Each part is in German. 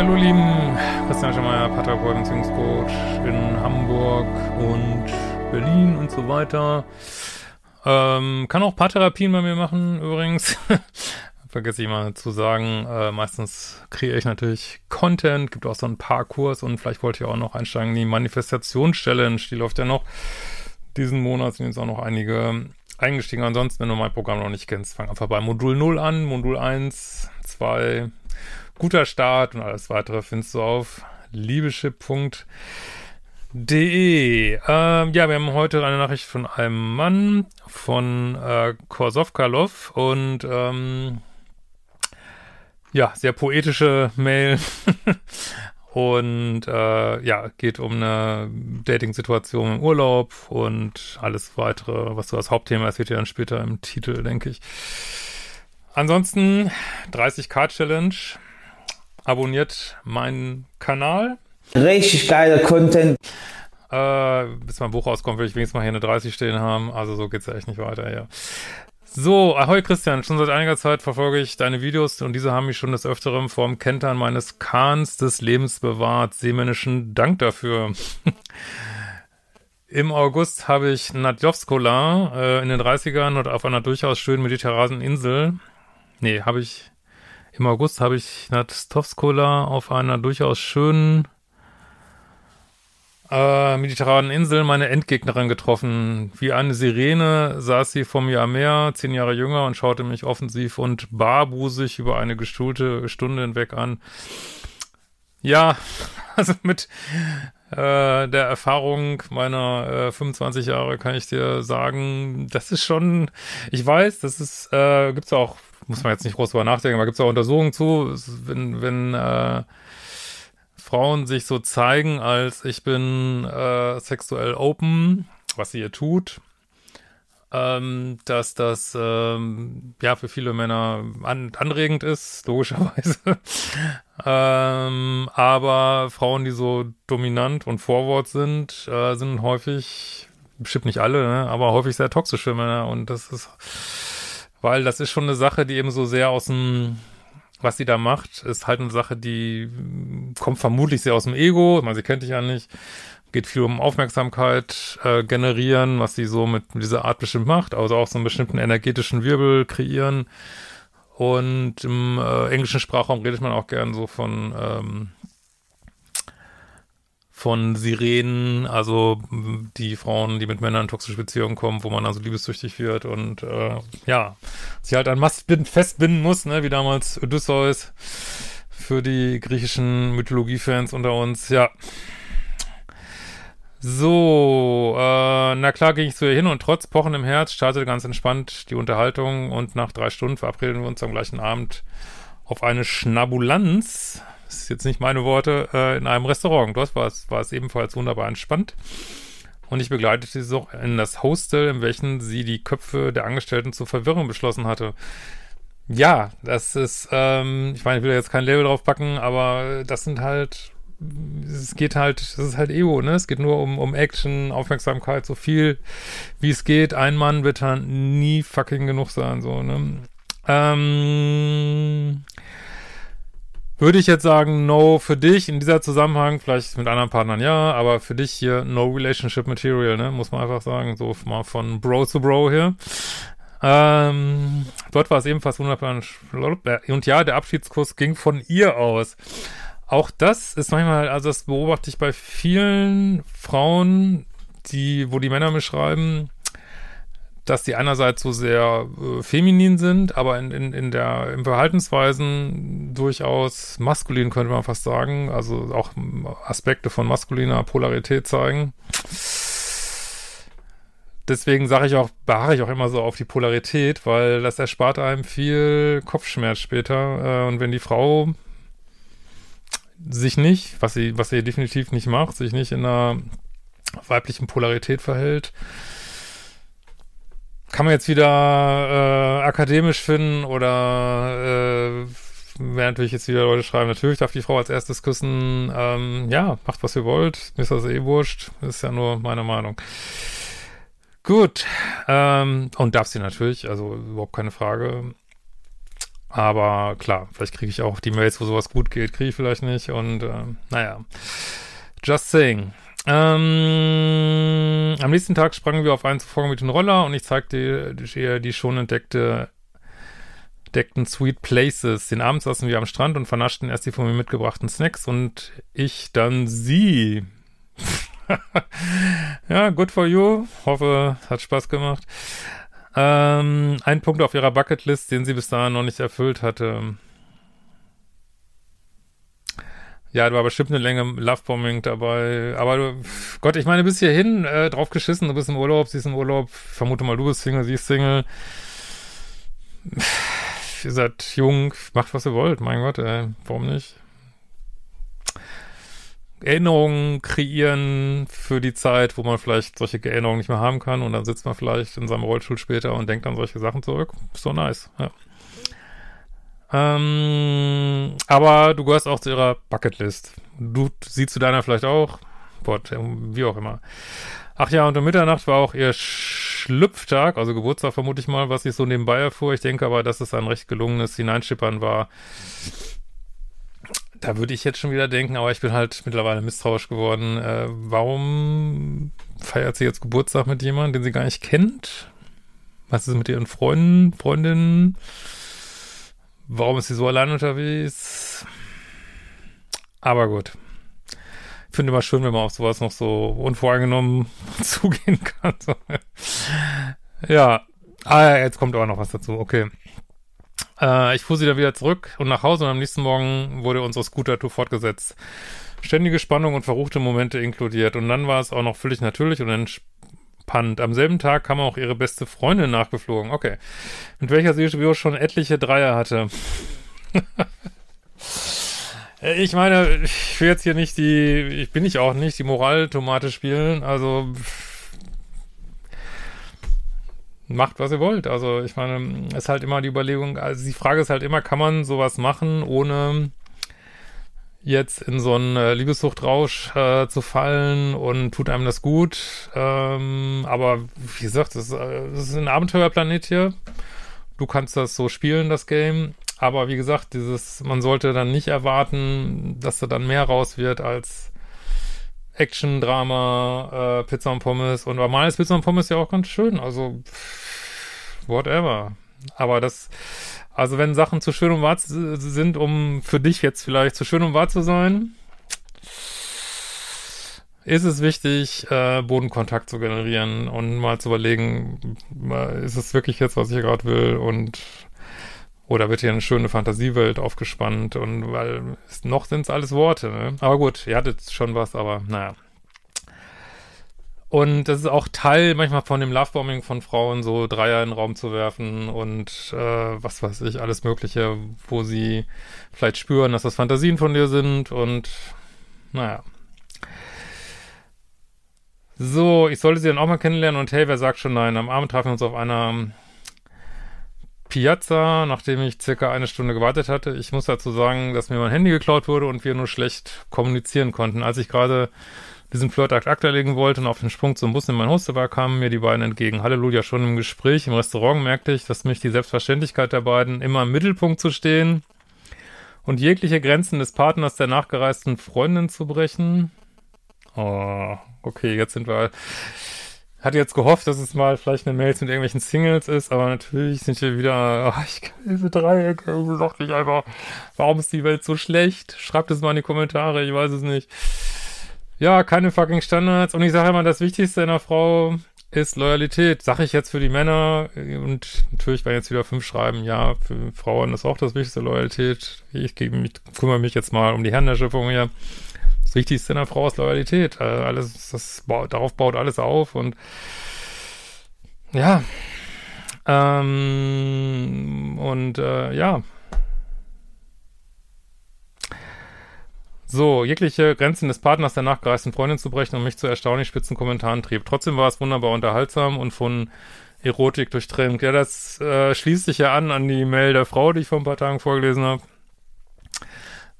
hallo lieben, Christian Schemeier, und Beziehungscoach in Hamburg und Berlin und so weiter. Ähm, kann auch Paartherapien bei mir machen, übrigens. Vergesse ich mal zu sagen, äh, meistens kreiere ich natürlich Content, gibt auch so ein paar Kurs und vielleicht wollte ich auch noch einsteigen in die Manifestations-Challenge, die läuft ja noch diesen Monat, sind jetzt auch noch einige eingestiegen. Ansonsten, wenn du mein Programm noch nicht kennst, fang einfach bei Modul 0 an, Modul 1, 2, guter Start und alles weitere findest du auf liebeschip.de. Ähm, ja, wir haben heute eine Nachricht von einem Mann, von äh, Korsovkalov und ähm, ja, sehr poetische Mail. und äh, ja, geht um eine Dating-Situation im Urlaub und alles weitere, was so das Hauptthema ist, wird ja dann später im Titel, denke ich. Ansonsten 30k Challenge abonniert meinen Kanal. Richtig geiler Content. Äh, bis mein Buch rauskommt, will ich wenigstens mal hier eine 30 stehen haben. Also so geht's ja echt nicht weiter, ja. So, ahoi Christian, schon seit einiger Zeit verfolge ich deine Videos und diese haben mich schon des Öfteren vorm Kentern meines Kahns des Lebens bewahrt. Seemännischen Dank dafür. Im August habe ich Nadjovskola äh, in den 30ern und auf einer durchaus schönen mediterranen Insel. Nee, habe ich im August habe ich Natstovskola auf einer durchaus schönen äh, mediterranen Insel meine Endgegnerin getroffen. Wie eine Sirene saß sie vor mir am Meer, zehn Jahre jünger, und schaute mich offensiv und barbusig über eine gestuhlte Stunde hinweg an. Ja, also mit äh, der Erfahrung meiner äh, 25 Jahre kann ich dir sagen, das ist schon, ich weiß, das ist, äh, gibt's auch muss man jetzt nicht groß drüber nachdenken, aber gibt es auch Untersuchungen zu, wenn, wenn äh, Frauen sich so zeigen, als ich bin äh, sexuell open, was sie hier tut, ähm, dass das ähm, ja für viele Männer an, anregend ist, logischerweise. ähm, aber Frauen, die so dominant und vorwort sind, äh, sind häufig, bestimmt nicht alle, ne, aber häufig sehr toxische Männer und das ist weil das ist schon eine Sache, die eben so sehr aus dem, was sie da macht, ist halt eine Sache, die kommt vermutlich sehr aus dem Ego. Ich meine, sie kennt dich ja nicht. Geht viel um Aufmerksamkeit äh, generieren, was sie so mit, mit dieser Art bestimmt macht. Also auch so einen bestimmten energetischen Wirbel kreieren. Und im äh, englischen Sprachraum redet man auch gern so von ähm, von Sirenen, also die Frauen, die mit Männern in toxische Beziehungen kommen, wo man also liebessüchtig wird und äh, ja, sich halt an Mastbinden festbinden muss, ne, wie damals Odysseus für die griechischen Mythologiefans unter uns, ja. So, äh, na klar ging ich zu ihr hin und trotz Pochen im Herz startete ganz entspannt die Unterhaltung und nach drei Stunden verabredeten wir uns am gleichen Abend auf eine Schnabulanz das ist jetzt nicht meine Worte, äh, in einem Restaurant. Dort war es, war es ebenfalls wunderbar entspannt. Und ich begleitete sie auch in das Hostel, in welchem sie die Köpfe der Angestellten zur Verwirrung beschlossen hatte. Ja, das ist, ähm, ich meine, ich will jetzt kein Label drauf packen, aber das sind halt, es geht halt, das ist halt Ego, ne? Es geht nur um, um Action, Aufmerksamkeit, so viel wie es geht. Ein Mann wird dann nie fucking genug sein, so, ne? Ähm, würde ich jetzt sagen, no für dich in dieser Zusammenhang, vielleicht mit anderen Partnern ja, aber für dich hier no relationship material, ne, muss man einfach sagen, so mal von Bro zu Bro hier. Ähm, dort war es ebenfalls wunderbar und ja, der Abschiedskuss ging von ihr aus. Auch das ist manchmal, also das beobachte ich bei vielen Frauen, die, wo die Männer mir schreiben, dass die einerseits so sehr äh, feminin sind, aber in, in, in der, im Verhaltensweisen durchaus maskulin, könnte man fast sagen. Also auch Aspekte von maskuliner Polarität zeigen. Deswegen sage ich auch, beharre ich auch immer so auf die Polarität, weil das erspart einem viel Kopfschmerz später. Äh, und wenn die Frau sich nicht, was sie, was sie definitiv nicht macht, sich nicht in einer weiblichen Polarität verhält, kann man jetzt wieder äh, akademisch finden oder äh, werden natürlich jetzt wieder Leute schreiben, natürlich darf die Frau als erstes küssen. Ähm, ja, macht was ihr wollt. Mir ist das eh wurscht. ist ja nur meine Meinung. Gut. Ähm, und darf sie natürlich, also überhaupt keine Frage. Aber klar, vielleicht kriege ich auch die Mails, wo sowas gut geht, kriege ich vielleicht nicht. Und äh, naja, just saying. Ähm, am nächsten Tag sprangen wir auf einen zuvor mit dem Roller und ich zeigte ihr die schon entdeckte entdeckten Sweet Places. Den Abend saßen wir am Strand und vernaschten erst die von mir mitgebrachten Snacks und ich dann sie. ja, good for you. Hoffe, hat Spaß gemacht. Ähm, ein Punkt auf ihrer Bucketlist, den sie bis dahin noch nicht erfüllt hatte. Ja, da war bestimmt eine Länge Lovebombing dabei. Aber Gott, ich meine, bis hierhin äh, drauf geschissen, du bist im Urlaub, sie ist im Urlaub. vermute mal, du bist Single, sie ist Single ihr seid jung, macht was ihr wollt, mein Gott, ey, warum nicht? Erinnerungen kreieren für die Zeit, wo man vielleicht solche Erinnerungen nicht mehr haben kann und dann sitzt man vielleicht in seinem Rollstuhl später und denkt an solche Sachen zurück. So nice, ja. Ähm, aber du gehörst auch zu ihrer Bucketlist. Du siehst zu deiner vielleicht auch. Gott, wie auch immer. Ach ja, und um Mitternacht war auch ihr Schlüpftag, also Geburtstag vermute ich mal, was ich so nebenbei erfuhr. Ich denke aber, dass es ein recht gelungenes Hineinschippern war. Da würde ich jetzt schon wieder denken, aber ich bin halt mittlerweile misstrauisch geworden. Äh, warum feiert sie jetzt Geburtstag mit jemandem, den sie gar nicht kennt? Was ist mit ihren Freunden, Freundinnen? Warum ist sie so allein unterwegs? Aber gut finde immer schön, wenn man auf sowas noch so unvoreingenommen zugehen kann. Ja, ah, jetzt kommt aber noch was dazu. Okay. Äh, ich fuhr sie dann wieder zurück und nach Hause und am nächsten Morgen wurde unsere Scooter-Tour fortgesetzt. Ständige Spannung und verruchte Momente inkludiert. Und dann war es auch noch völlig natürlich und entspannt. Am selben Tag kam auch ihre beste Freundin nachgeflogen. Okay. Mit welcher sie schon etliche Dreier hatte. Ich meine, ich will jetzt hier nicht die, ich bin ich auch nicht, die Moraltomate spielen, also macht, was ihr wollt. Also ich meine, ist halt immer die Überlegung, also die Frage ist halt immer, kann man sowas machen, ohne jetzt in so einen äh, Liebessuchtrausch äh, zu fallen und tut einem das gut. Ähm, aber wie gesagt, äh, das ist ein Abenteuerplanet hier. Du kannst das so spielen, das Game. Aber wie gesagt, dieses, man sollte dann nicht erwarten, dass da dann mehr raus wird als Action, Drama, äh, Pizza und Pommes. Und normal ist Pizza und Pommes ja auch ganz schön. Also, whatever. Aber das, also wenn Sachen zu schön um wahr sind, um für dich jetzt vielleicht zu schön um wahr zu sein, ist es wichtig, äh, Bodenkontakt zu generieren und mal zu überlegen, ist es wirklich jetzt, was ich gerade will und oder wird hier eine schöne Fantasiewelt aufgespannt und weil noch sind es alles Worte, ne? Aber gut, ihr hattet schon was, aber naja. Und das ist auch Teil manchmal von dem Lovebombing von Frauen, so Dreier in den Raum zu werfen und äh, was weiß ich, alles Mögliche, wo sie vielleicht spüren, dass das Fantasien von dir sind und naja. So, ich sollte sie dann auch mal kennenlernen und hey, wer sagt schon nein? Am Abend trafen wir uns auf einer Piazza, nachdem ich circa eine Stunde gewartet hatte. Ich muss dazu sagen, dass mir mein Handy geklaut wurde und wir nur schlecht kommunizieren konnten. Als ich gerade diesen Flirtakt Akt erlegen wollte und auf den Sprung zum Bus in mein Hostel war, kamen mir die beiden entgegen. Halleluja, schon im Gespräch im Restaurant merkte ich, dass mich die Selbstverständlichkeit der beiden immer im Mittelpunkt zu stehen und jegliche Grenzen des Partners der nachgereisten Freundin zu brechen. Oh, okay, jetzt sind wir hatte jetzt gehofft, dass es mal vielleicht eine Mail mit irgendwelchen Singles ist, aber natürlich sind hier wieder, oh, ich kann diese Dreiecke, dachte ich einfach, warum ist die Welt so schlecht? Schreibt es mal in die Kommentare, ich weiß es nicht. Ja, keine fucking Standards. Und ich sage immer, das Wichtigste einer Frau ist Loyalität. Sag ich jetzt für die Männer und natürlich werden jetzt wieder fünf schreiben, ja, für Frauen ist auch das Wichtigste Loyalität. Ich, ich kümmere mich jetzt mal um die Herren der Schöpfung hier das Wichtigste in einer Frau ist Loyalität. Äh, alles, das darauf baut alles auf und ja. Ähm, und äh, ja. So, jegliche Grenzen des Partners der nachgereisten Freundin zu brechen und mich zu erstaunlich spitzen Kommentaren trieb. Trotzdem war es wunderbar unterhaltsam und von Erotik durchtränkt. Ja, das äh, schließt sich ja an an die Mail der Frau, die ich vor ein paar Tagen vorgelesen habe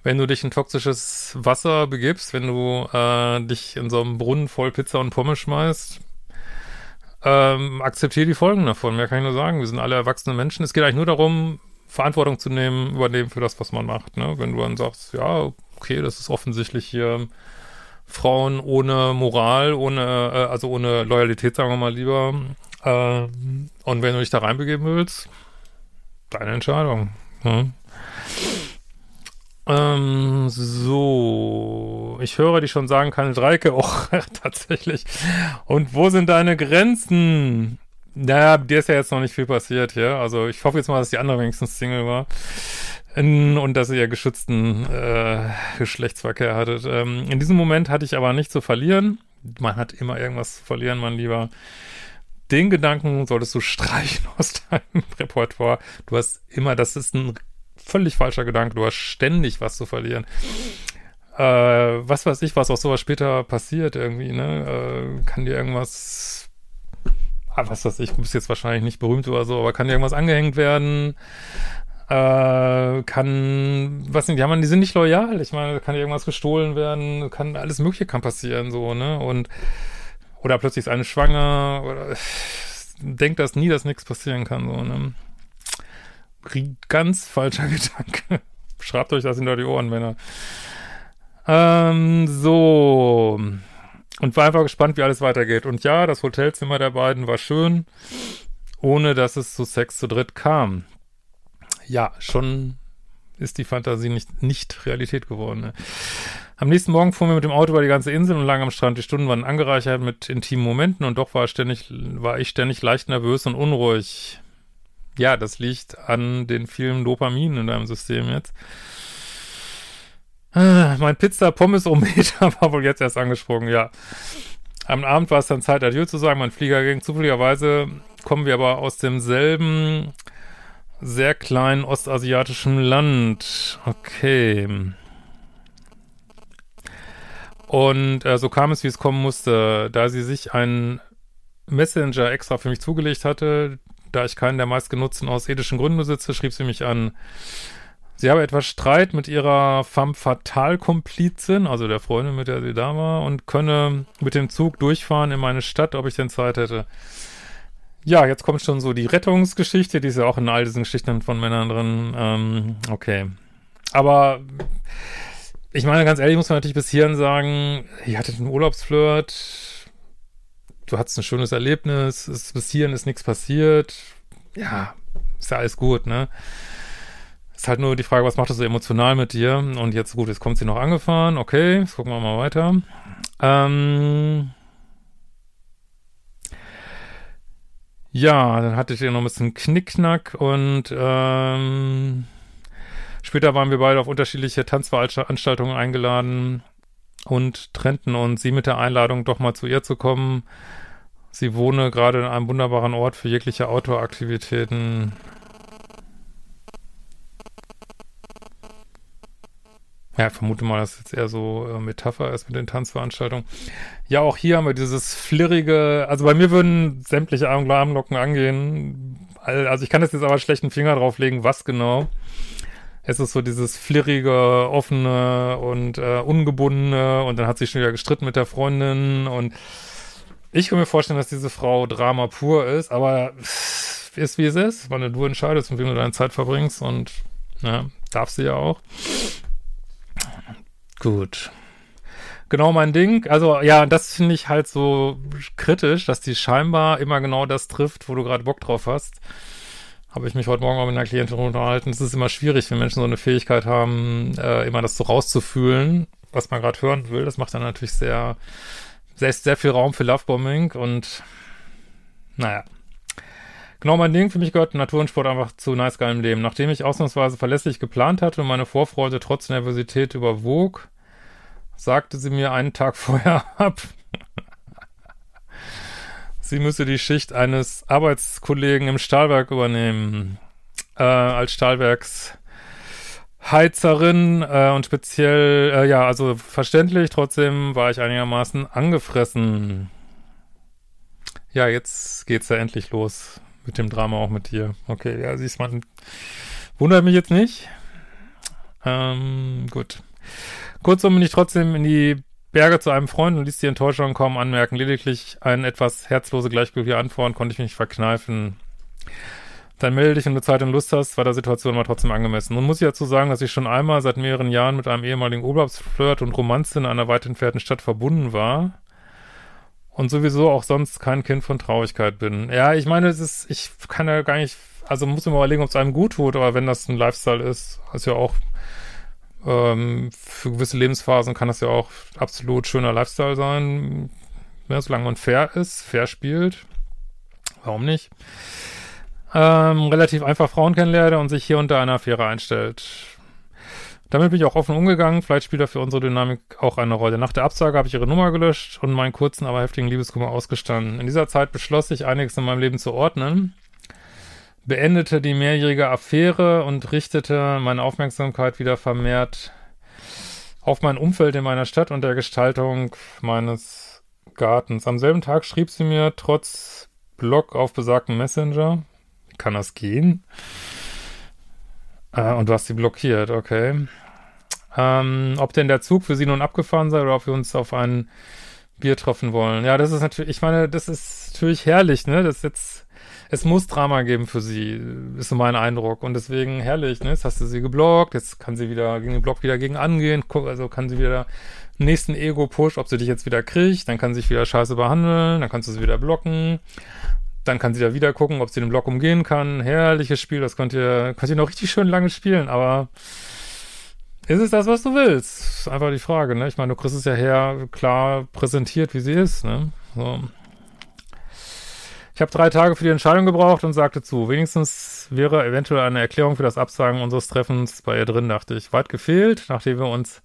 wenn du dich in toxisches Wasser begibst, wenn du äh, dich in so einem Brunnen voll Pizza und Pommes schmeißt, ähm, akzeptiere die Folgen davon. Mehr kann ich nur sagen. Wir sind alle erwachsene Menschen. Es geht eigentlich nur darum, Verantwortung zu nehmen, übernehmen für das, was man macht. Ne? Wenn du dann sagst, ja, okay, das ist offensichtlich hier Frauen ohne Moral, ohne, äh, also ohne Loyalität, sagen wir mal lieber. Äh, und wenn du dich da reinbegeben willst, deine Entscheidung. Ne? Ähm, so, ich höre dich schon sagen, keine Dreike, auch tatsächlich. Und wo sind deine Grenzen? Naja, dir ist ja jetzt noch nicht viel passiert hier. Also ich hoffe jetzt mal, dass die andere wenigstens Single war. Und dass ihr geschützten äh, Geschlechtsverkehr hattet. Ähm, in diesem Moment hatte ich aber nichts zu verlieren. Man hat immer irgendwas zu verlieren, mein Lieber. Den Gedanken solltest du streichen aus deinem Repertoire. Du hast immer, das ist ein völlig falscher Gedanke. Du hast ständig was zu verlieren. Äh, was weiß ich, was auch sowas später passiert irgendwie, ne? Äh, kann dir irgendwas, ah, was weiß ich, du bist jetzt wahrscheinlich nicht berühmt oder so, aber kann dir irgendwas angehängt werden? Äh, kann, was nicht, die haben, die sind nicht loyal. Ich meine, kann irgendwas gestohlen werden, kann alles Mögliche kann passieren, so, ne? Und, oder plötzlich ist eine schwanger, oder, denkt das nie, dass nichts passieren kann, so, ne? ganz falscher Gedanke. Schreibt euch das hinter die Ohren, Männer. Ähm, so. Und war einfach gespannt, wie alles weitergeht. Und ja, das Hotelzimmer der beiden war schön, ohne dass es zu Sex zu dritt kam. Ja, schon ist die Fantasie nicht, nicht Realität geworden. Ne? Am nächsten Morgen fuhren wir mit dem Auto über die ganze Insel und lagen am Strand. Die Stunden waren angereichert mit intimen Momenten und doch war, ständig, war ich ständig leicht nervös und unruhig. Ja, das liegt an den vielen Dopamin in deinem System jetzt. Ah, mein Pizza-Pommes-Ometer war wohl jetzt erst angesprochen, ja. Am Abend war es dann Zeit, Adieu zu sagen. Mein Flieger ging zufälligerweise, kommen wir aber aus demselben sehr kleinen ostasiatischen Land. Okay. Und äh, so kam es, wie es kommen musste, da sie sich einen Messenger extra für mich zugelegt hatte, da ich keinen der meistgenutzten aus ethischen Gründen besitze, schrieb sie mich an. Sie habe etwas Streit mit ihrer femme fatale Komplizin, also der Freundin, mit der sie da war, und könne mit dem Zug durchfahren in meine Stadt, ob ich denn Zeit hätte. Ja, jetzt kommt schon so die Rettungsgeschichte, die ist ja auch in all diesen Geschichten von Männern drin. Ähm, okay. Aber ich meine, ganz ehrlich, muss man natürlich bis hierhin sagen, ihr hattet einen Urlaubsflirt, du hattest ein schönes Erlebnis, es, bis hierhin ist nichts passiert. Ja, ist ja alles gut, ne? Ist halt nur die Frage, was macht das so emotional mit dir? Und jetzt, gut, jetzt kommt sie noch angefahren. Okay, jetzt gucken wir mal weiter. Ähm ja, dann hatte ich hier noch ein bisschen Knickknack und ähm später waren wir beide auf unterschiedliche Tanzveranstaltungen eingeladen und trennten uns. Sie mit der Einladung, doch mal zu ihr zu kommen. Sie wohne gerade in einem wunderbaren Ort für jegliche Outdoor-Aktivitäten. Ja, vermute mal, dass jetzt eher so äh, Metapher ist mit den Tanzveranstaltungen. Ja, auch hier haben wir dieses flirrige, also bei mir würden sämtliche Armglocken angehen. Also ich kann jetzt jetzt aber schlechten Finger drauflegen, was genau. Es ist so dieses flirrige, offene und äh, ungebundene und dann hat sie schon wieder gestritten mit der Freundin und ich kann mir vorstellen, dass diese Frau Drama pur ist, aber ist wie es ist, weil du entscheidest, mit wem du deine Zeit verbringst und ja, darf sie ja auch. Gut. Genau mein Ding. Also ja, das finde ich halt so kritisch, dass die scheinbar immer genau das trifft, wo du gerade Bock drauf hast. Habe ich mich heute Morgen auch mit einer Klientin unterhalten. Es ist immer schwierig, wenn Menschen so eine Fähigkeit haben, äh, immer das so rauszufühlen, was man gerade hören will. Das macht dann natürlich sehr sehr, sehr viel Raum für Lovebombing und naja. Genau mein Ding, für mich gehört Natur und Sport einfach zu nice geilem Leben. Nachdem ich ausnahmsweise verlässlich geplant hatte und meine Vorfreude trotz Nervosität überwog, sagte sie mir einen Tag vorher ab. sie müsse die Schicht eines Arbeitskollegen im Stahlwerk übernehmen. Äh, als Stahlwerks Heizerin äh, und speziell, äh, ja, also verständlich, trotzdem war ich einigermaßen angefressen. Ja, jetzt geht's ja endlich los mit dem Drama auch mit dir. Okay, ja, siehst man, wundert mich jetzt nicht. Ähm, gut. Kurzum bin ich trotzdem in die Berge zu einem Freund und ließ die Enttäuschung kaum anmerken. Lediglich eine etwas herzlose, gleichgültige Antwort konnte ich mich verkneifen. dann melde dich, wenn du Zeit und Lust hast, war der Situation aber trotzdem angemessen. Nun muss ich dazu sagen, dass ich schon einmal seit mehreren Jahren mit einem ehemaligen Urlaubsflirt und Romanze in einer weit entfernten Stadt verbunden war und sowieso auch sonst kein Kind von Traurigkeit bin. Ja, ich meine, es ist, ich kann ja gar nicht, also muss mal überlegen, ob es einem gut tut, aber wenn das ein Lifestyle ist, ist ja auch ähm, für gewisse Lebensphasen kann das ja auch absolut schöner Lifestyle sein, ja, solange man fair ist, fair spielt. Warum nicht? ähm, relativ einfach Frauen kennenlerne und sich hier unter einer Affäre einstellt. Damit bin ich auch offen umgegangen. Vielleicht spielt er für unsere Dynamik auch eine Rolle. Nach der Absage habe ich ihre Nummer gelöscht und meinen kurzen, aber heftigen Liebeskummer ausgestanden. In dieser Zeit beschloss ich, einiges in meinem Leben zu ordnen, beendete die mehrjährige Affäre und richtete meine Aufmerksamkeit wieder vermehrt auf mein Umfeld in meiner Stadt und der Gestaltung meines Gartens. Am selben Tag schrieb sie mir trotz Blog auf besagten Messenger, kann das gehen? Äh, und du hast sie blockiert, okay. Ähm, ob denn der Zug für sie nun abgefahren sei oder ob wir uns auf ein Bier treffen wollen. Ja, das ist natürlich, ich meine, das ist natürlich herrlich, ne? Das jetzt, es muss Drama geben für sie, ist so mein Eindruck. Und deswegen herrlich, ne? Jetzt hast du sie geblockt, jetzt kann sie wieder gegen den Block wieder gegen angehen, also kann sie wieder nächsten Ego-Push, ob sie dich jetzt wieder kriegt, dann kann sie sich wieder scheiße behandeln, dann kannst du sie wieder blocken. Dann kann sie da wieder gucken, ob sie den Block umgehen kann. Herrliches Spiel, das könnt ihr, könnt ihr noch richtig schön lange spielen, aber ist es das, was du willst? Einfach die Frage, ne? Ich meine, du kriegst es ja her klar präsentiert, wie sie ist, ne? So. Ich habe drei Tage für die Entscheidung gebraucht und sagte zu. Wenigstens wäre eventuell eine Erklärung für das Absagen unseres Treffens bei ihr drin, dachte ich. Weit gefehlt, nachdem wir uns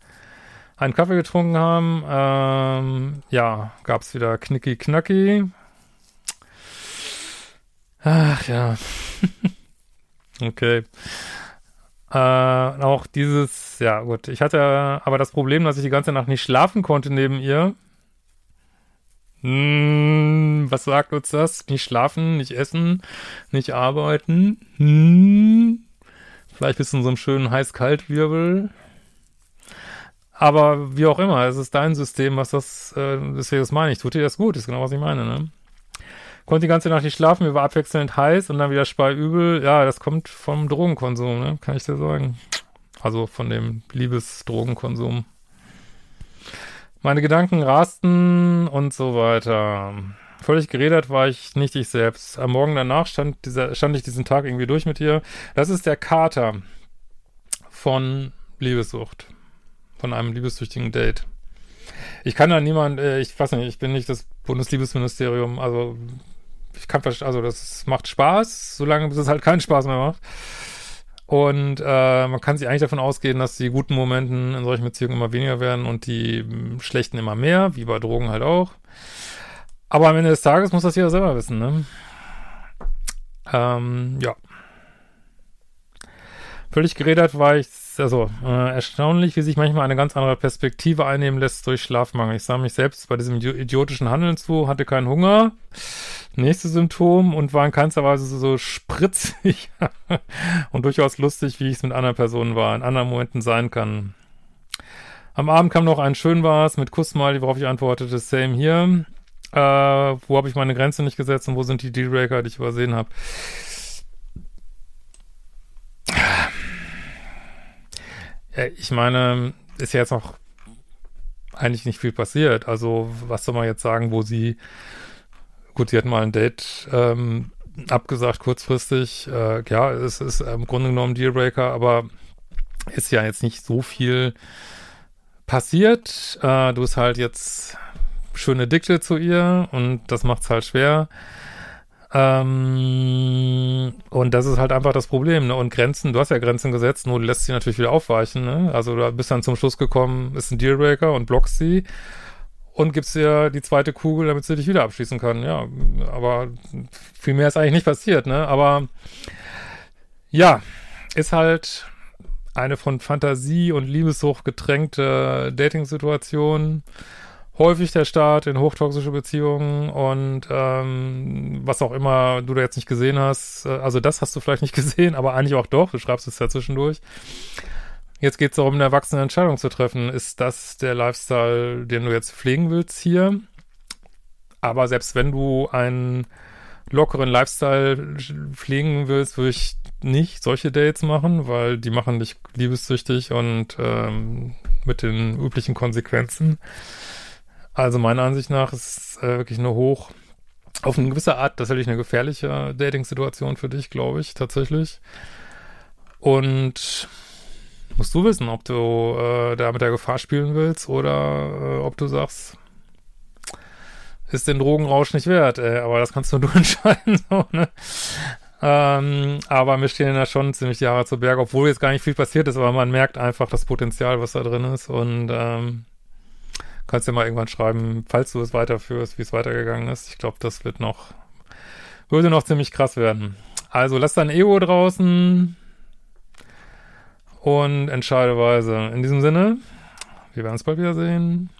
einen Kaffee getrunken haben. Ähm, ja, gab's wieder Knicki Knacki. Ach ja. okay. Äh, auch dieses, ja gut, ich hatte aber das Problem, dass ich die ganze Nacht nicht schlafen konnte neben ihr. Hm, was sagt uns das? Nicht schlafen, nicht essen, nicht arbeiten. Hm, vielleicht bist du in so einem schönen Heiß-Kalt-Wirbel. Aber wie auch immer, es ist dein System, was das, äh, deswegen das meine ich. Tut dir das gut, ist genau, was ich meine, ne? Konnte die ganze Nacht nicht schlafen, mir war abwechselnd heiß und dann wieder Speiübel. Ja, das kommt vom Drogenkonsum, ne? Kann ich dir sagen. Also von dem Liebesdrogenkonsum. Meine Gedanken rasten und so weiter. Völlig geredet war ich nicht ich selbst. Am Morgen danach stand, dieser, stand ich diesen Tag irgendwie durch mit ihr. Das ist der Kater von Liebessucht. Von einem liebessüchtigen Date. Ich kann da niemand, äh, ich weiß nicht, ich bin nicht das Bundesliebesministerium, also ich kann verstehen, also das macht Spaß, solange bis es halt keinen Spaß mehr macht. Und äh, man kann sich eigentlich davon ausgehen, dass die guten Momenten in solchen Beziehungen immer weniger werden und die hm, schlechten immer mehr, wie bei Drogen halt auch. Aber am Ende des Tages muss das jeder selber wissen, ne? Ähm, ja. Völlig geredet war ich, also äh, erstaunlich, wie sich manchmal eine ganz andere Perspektive einnehmen lässt durch Schlafmangel. Ich sah mich selbst bei diesem idiotischen Handeln zu, hatte keinen Hunger, Nächste Symptom und war in keinster Weise so spritzig und durchaus lustig, wie ich es mit anderen Personen war, in anderen Momenten sein kann. Am Abend kam noch ein schön was mit Kussmiley, worauf ich antwortete, same hier. Äh, wo habe ich meine Grenze nicht gesetzt und wo sind die Dealbreaker, die ich übersehen habe? Ja, ich meine, ist ja jetzt noch eigentlich nicht viel passiert. Also, was soll man jetzt sagen, wo sie Gut, sie hatten mal ein Date ähm, abgesagt kurzfristig. Äh, ja, es ist im Grunde genommen Dealbreaker, aber ist ja jetzt nicht so viel passiert. Äh, du bist halt jetzt schön addicted zu ihr und das macht's halt schwer. Ähm, und das ist halt einfach das Problem, ne? Und Grenzen, du hast ja Grenzen gesetzt, nur du lässt sie natürlich wieder aufweichen, ne? Also du bist dann zum Schluss gekommen, ist ein Dealbreaker und blockst sie und gibst ihr die zweite Kugel, damit sie dich wieder abschließen kann. Ja, aber viel mehr ist eigentlich nicht passiert, ne? Aber ja, ist halt eine von Fantasie und Liebessucht getränkte Dating-Situation. Häufig der Start in hochtoxische Beziehungen und ähm, was auch immer du da jetzt nicht gesehen hast. Äh, also das hast du vielleicht nicht gesehen, aber eigentlich auch doch. Du schreibst es ja zwischendurch. Jetzt geht es darum, eine erwachsene Entscheidung zu treffen. Ist das der Lifestyle, den du jetzt pflegen willst hier? Aber selbst wenn du einen lockeren Lifestyle pflegen willst, würde ich nicht solche Dates machen, weil die machen dich liebessüchtig und ähm, mit den üblichen Konsequenzen. Also meiner Ansicht nach ist äh, wirklich eine hoch, auf eine gewisse Art tatsächlich eine gefährliche Dating-Situation für dich, glaube ich, tatsächlich. Und musst du wissen, ob du äh, da mit der Gefahr spielen willst oder äh, ob du sagst, ist den Drogenrausch nicht wert, ey. aber das kannst nur du entscheiden, so, ne? Ähm, aber mir stehen da schon ziemlich Haare zu Berg, obwohl jetzt gar nicht viel passiert ist, aber man merkt einfach das Potenzial, was da drin ist und ähm, kannst dir mal irgendwann schreiben, falls du es weiterführst, wie es weitergegangen ist. Ich glaube, das wird noch, würde noch ziemlich krass werden. Also lass dein Ego draußen und entscheide weise. In diesem Sinne, wir werden uns bald wiedersehen.